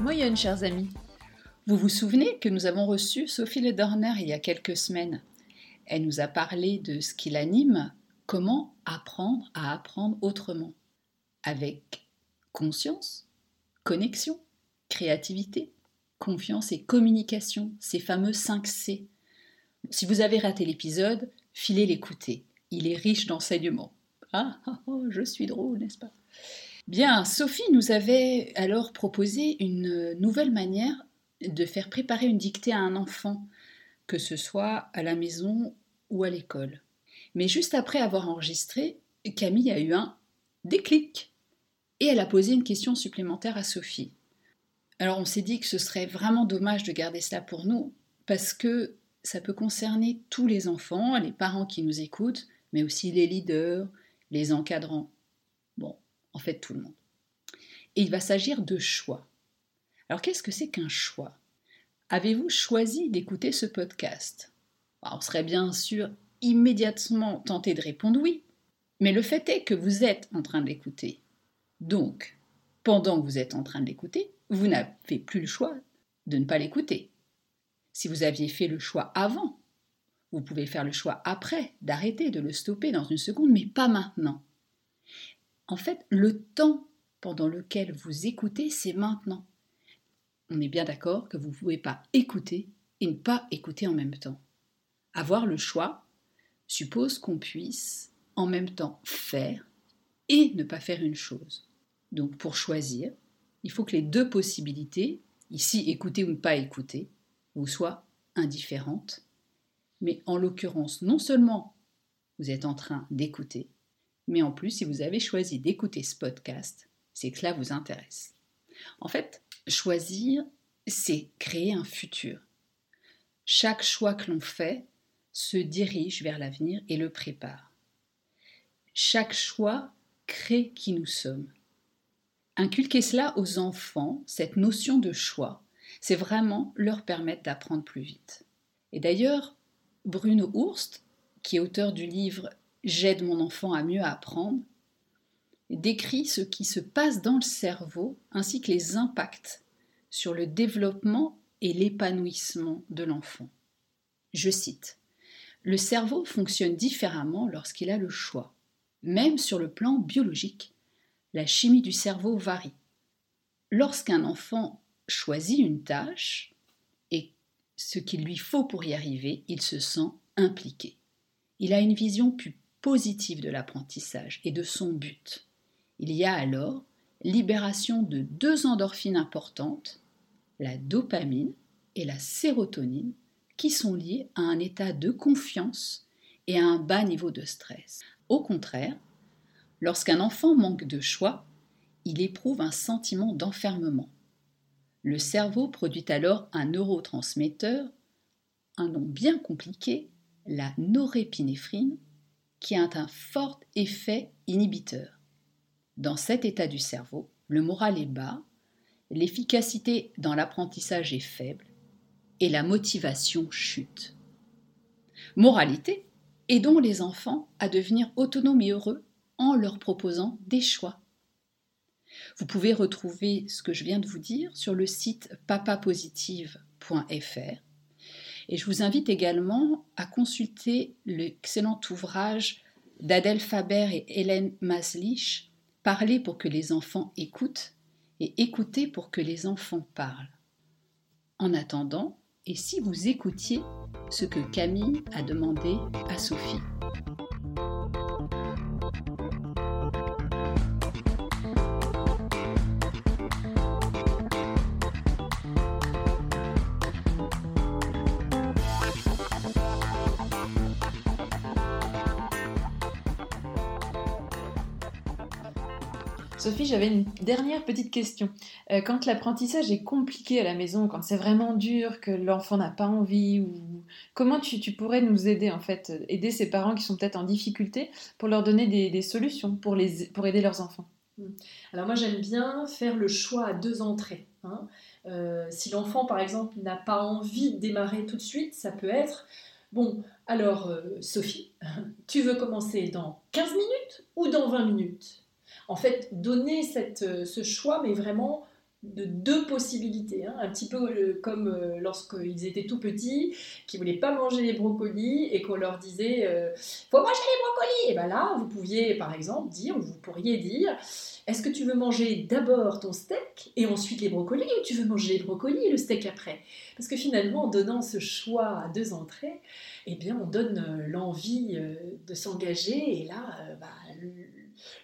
Moyenne, chers amis. Vous vous souvenez que nous avons reçu Sophie Ledorner il y a quelques semaines Elle nous a parlé de ce qui l'anime, comment apprendre à apprendre autrement, avec conscience, connexion, créativité, confiance et communication, ces fameux 5 C. Si vous avez raté l'épisode, filez l'écouter. Il est riche d'enseignements. Ah, ah, ah, je suis drôle, n'est-ce pas? Bien, Sophie nous avait alors proposé une nouvelle manière de faire préparer une dictée à un enfant, que ce soit à la maison ou à l'école. Mais juste après avoir enregistré, Camille a eu un déclic et elle a posé une question supplémentaire à Sophie. Alors on s'est dit que ce serait vraiment dommage de garder cela pour nous parce que ça peut concerner tous les enfants, les parents qui nous écoutent, mais aussi les leaders, les encadrants en fait tout le monde. Et il va s'agir de choix. Alors qu'est-ce que c'est qu'un choix? Avez-vous choisi d'écouter ce podcast? Bah, On serait bien sûr immédiatement tenté de répondre oui, mais le fait est que vous êtes en train de l'écouter. Donc, pendant que vous êtes en train de l'écouter, vous n'avez plus le choix de ne pas l'écouter. Si vous aviez fait le choix avant, vous pouvez faire le choix après, d'arrêter, de le stopper dans une seconde, mais pas maintenant. En fait, le temps pendant lequel vous écoutez, c'est maintenant. On est bien d'accord que vous ne pouvez pas écouter et ne pas écouter en même temps. Avoir le choix suppose qu'on puisse en même temps faire et ne pas faire une chose. Donc pour choisir, il faut que les deux possibilités, ici écouter ou ne pas écouter, vous soient indifférentes. Mais en l'occurrence, non seulement vous êtes en train d'écouter, mais en plus, si vous avez choisi d'écouter ce podcast, c'est que cela vous intéresse. En fait, choisir, c'est créer un futur. Chaque choix que l'on fait se dirige vers l'avenir et le prépare. Chaque choix crée qui nous sommes. Inculquer cela aux enfants, cette notion de choix, c'est vraiment leur permettre d'apprendre plus vite. Et d'ailleurs, Bruno Hurst, qui est auteur du livre J'aide mon enfant à mieux apprendre, décrit ce qui se passe dans le cerveau ainsi que les impacts sur le développement et l'épanouissement de l'enfant. Je cite Le cerveau fonctionne différemment lorsqu'il a le choix. Même sur le plan biologique, la chimie du cerveau varie. Lorsqu'un enfant choisit une tâche et ce qu'il lui faut pour y arriver, il se sent impliqué. Il a une vision plus positive de l'apprentissage et de son but. Il y a alors libération de deux endorphines importantes, la dopamine et la sérotonine, qui sont liées à un état de confiance et à un bas niveau de stress. Au contraire, lorsqu'un enfant manque de choix, il éprouve un sentiment d'enfermement. Le cerveau produit alors un neurotransmetteur, un nom bien compliqué, la norépinéphrine, qui a un fort effet inhibiteur. Dans cet état du cerveau, le moral est bas, l'efficacité dans l'apprentissage est faible et la motivation chute. Moralité, aidons les enfants à devenir autonomes et heureux en leur proposant des choix. Vous pouvez retrouver ce que je viens de vous dire sur le site papapositive.fr et je vous invite également à consulter l'excellent ouvrage d'Adèle Faber et Hélène Maslich, Parler pour que les enfants écoutent et écouter pour que les enfants parlent. En attendant, et si vous écoutiez ce que Camille a demandé à Sophie? Sophie, j'avais une dernière petite question. Euh, quand l'apprentissage est compliqué à la maison, quand c'est vraiment dur, que l'enfant n'a pas envie, comment tu, pourrais nous aider en fait, aider ces parents qui sont peut-être en difficulté pour leur donner des, solutions pour, les, pour aider leurs enfants? Hmm. Alors moi j'aime bien faire le choix à deux entrées. Hein. Euh, si l'enfant par exemple n'a pas envie de démarrer tout de suite, ça peut être Bon, alors euh, Sophie, tu veux commencer dans 15 minutes ou dans 20 minutes? En fait, donner euh, ce choix, mais vraiment de deux possibilités, hein. un petit peu euh, comme euh, lorsqu'ils étaient tout petits, qui voulaient pas manger les brocolis et qu'on leur disait faut manger les brocolis. Et bien là, vous pouviez par exemple dire, ou vous pourriez dire, est-ce que tu veux manger d'abord ton steak et ensuite les brocolis, ou tu veux manger les brocolis et le steak après? Parce que finalement, en donnant ce choix à deux entrées, eh bien, on donne l'envie de s'engager et là, bah,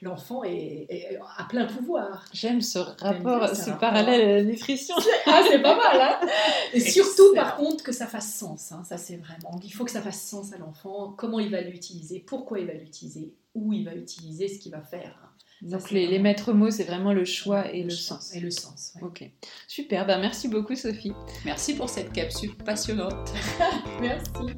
l'enfant est, à plein pouvoir. J'aime ce rapport, ce parallèle à la nutrition. Ah, c'est pas mal, hein Et surtout, par contre, que ça fasse sens. Hein. ça, c'est vraiment. Il faut que ça fasse sens à l'enfant. Comment il va l'utiliser Pourquoi il va l'utiliser Où il va utiliser ce qu'il va faire hein. Donc les, maîtres mots, c'est vraiment le choix et le, sens. Et le sens. Ok, super. Ben, merci beaucoup Sophie. Merci pour cette capsule passionnante. merci.